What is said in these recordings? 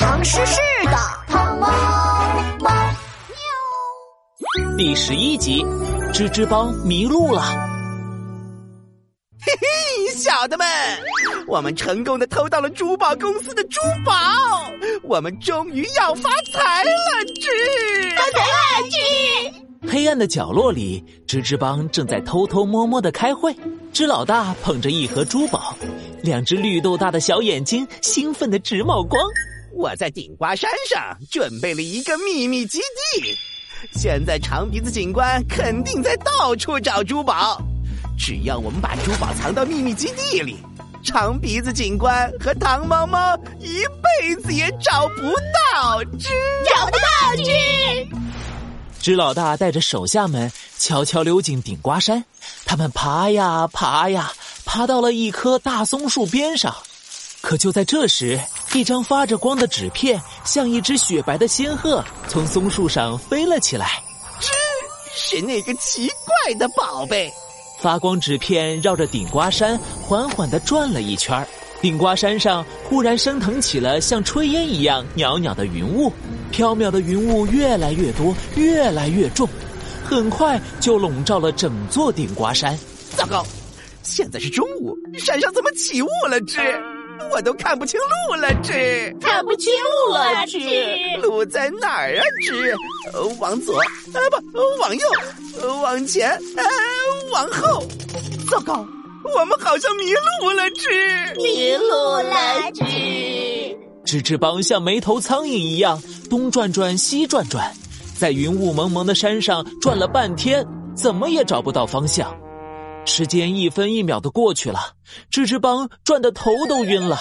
唐诗诗的汤猫猫喵。第十一集，吱吱帮迷路了。嘿嘿，小的们，我们成功的偷到了珠宝公司的珠宝，我们终于要发财了！吱，发财了！吱。黑暗的角落里，吱吱帮正在偷偷摸摸的开会。吱老大捧着一盒珠宝，两只绿豆大的小眼睛兴奋的直冒光。我在顶瓜山上准备了一个秘密基地，现在长鼻子警官肯定在到处找珠宝。只要我们把珠宝藏到秘密基地里，长鼻子警官和糖猫猫一辈子也找不到。知找不到。知老大带着手下们悄悄溜进顶瓜山，他们爬呀爬呀，爬到了一棵大松树边上。可就在这时，一张发着光的纸片，像一只雪白的仙鹤，从松树上飞了起来。这是那个奇怪的宝贝。发光纸片绕着顶瓜山缓缓地转了一圈顶瓜山上忽然升腾起了像炊烟一样袅袅的云雾，飘渺的云雾越来越多，越来越重，很快就笼罩了整座顶瓜山。糟糕，现在是中午，山上怎么起雾了？这。我都看不清路了，吱，看不清路了，吱，路在哪儿啊？吱，往左，啊不，往右，往前，啊，往后。糟糕，我们好像迷路了，吱，迷路了，吱。吱吱帮像没头苍蝇一样东转转西转转，在云雾蒙蒙的山上转了半天，怎么也找不到方向。时间一分一秒的过去了，吱吱帮转的头都晕了，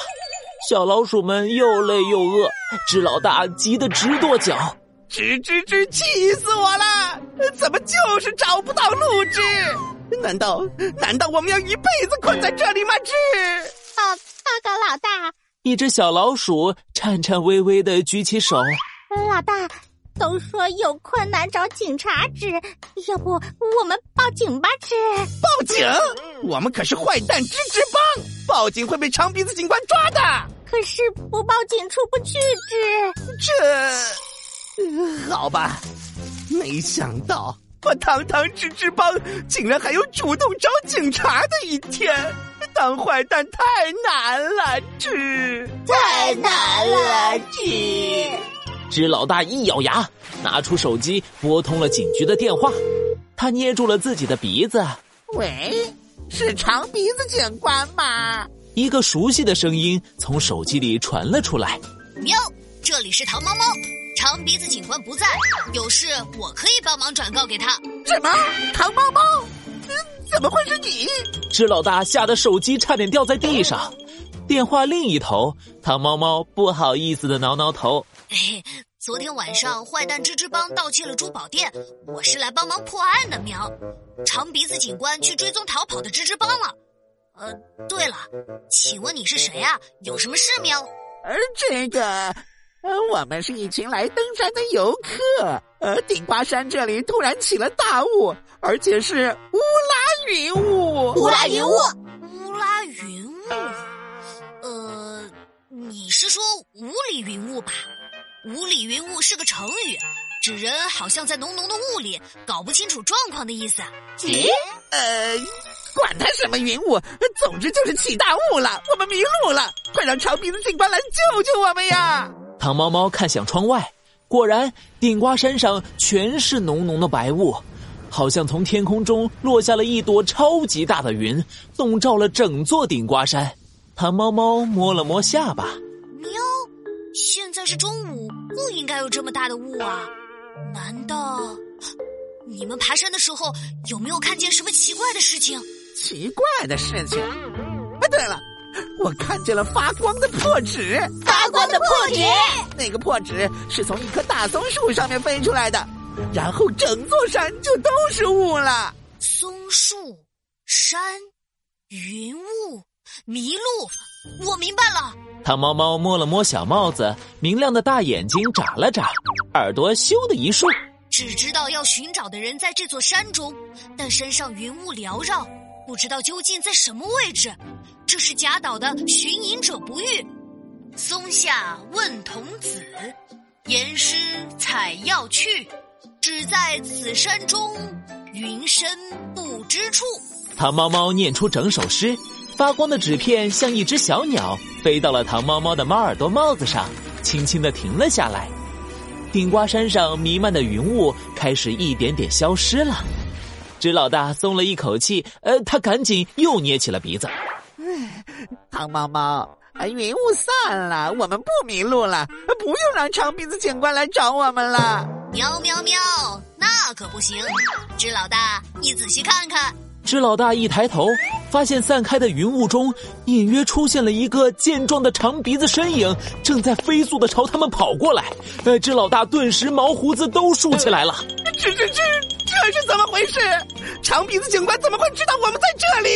小老鼠们又累又饿，吱老大急得直跺脚，吱吱吱，气死我了！怎么就是找不到路？吱，难道难道我们要一辈子困在这里吗？吱，报报告老大，一只小老鼠颤颤巍巍的举起手，老大。都说有困难找警察治，要不我们报警吧？治报警？我们可是坏蛋吱吱帮，报警会被长鼻子警官抓的。可是不报警出不去，吱这好吧？没想到我堂堂吱吱帮竟然还有主动找警察的一天，当坏蛋太难了，吱太难了，吱。知老大一咬牙，拿出手机拨通了警局的电话。他捏住了自己的鼻子，“喂，是长鼻子警官吗？”一个熟悉的声音从手机里传了出来，“喵，这里是糖猫猫，长鼻子警官不在，有事我可以帮忙转告给他。”什么？糖猫猫？怎么会是你？支老大吓得手机差点掉在地上。电话另一头，糖猫猫不好意思的挠挠头。嘿，昨天晚上坏蛋吱吱帮盗窃了珠宝店，我是来帮忙破案的。喵，长鼻子警官去追踪逃跑的吱吱帮了。呃，对了，请问你是谁啊？有什么事喵？呃，这个，呃，我们是一群来登山的游客。呃，顶瓜山这里突然起了大雾，而且是乌拉云雾。乌拉云雾，乌拉云雾。呃，你是说雾里云雾吧？雾里云雾是个成语，指人好像在浓浓的雾里，搞不清楚状况的意思。咦？呃，管他什么云雾，总之就是起大雾了，我们迷路了，快让长鼻子警官来救救我们呀！糖猫猫看向窗外，果然顶瓜山上全是浓浓的白雾，好像从天空中落下了一朵超级大的云，笼罩了整座顶瓜山。糖猫猫摸了摸下巴。现在是中午，不应该有这么大的雾啊！难道你们爬山的时候有没有看见什么奇怪的事情？奇怪的事情？哎，对了，我看见了发光的破纸！发光的破纸，那个破纸是从一棵大松树上面飞出来的，然后整座山就都是雾了。松树、山、云雾、迷路，我明白了。汤猫猫摸了摸小帽子，明亮的大眼睛眨了眨，耳朵咻的一竖。只知道要寻找的人在这座山中，但山上云雾缭绕，不知道究竟在什么位置。这是贾岛的寻隐者不遇。松下问童子，言师采药去，只在此山中，云深不知处。汤猫猫念出整首诗，发光的纸片像一只小鸟，飞到了糖猫猫的猫耳朵帽子上，轻轻的停了下来。顶瓜山上弥漫的云雾开始一点点消失了，纸老大松了一口气，呃，他赶紧又捏起了鼻子。糖猫猫，云雾散了，我们不迷路了，不用让长鼻子警官来找我们了。喵喵喵，那可不行！纸老大，你仔细看看。纸老大一抬头，发现散开的云雾中隐约出现了一个健壮的长鼻子身影，正在飞速的朝他们跑过来。呃，知老大顿时毛胡子都竖起来了。这这这这是怎么回事？长鼻子警官怎么会知道我们在这里？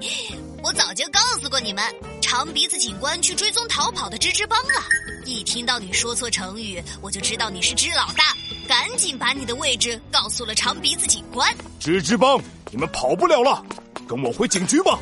嘿，我早就告诉过你们，长鼻子警官去追踪逃跑的吱吱帮了。一听到你说错成语，我就知道你是只老大，赶紧把你的位置告诉了长鼻子警官。吱吱帮。你们跑不了了，跟我回警局吧。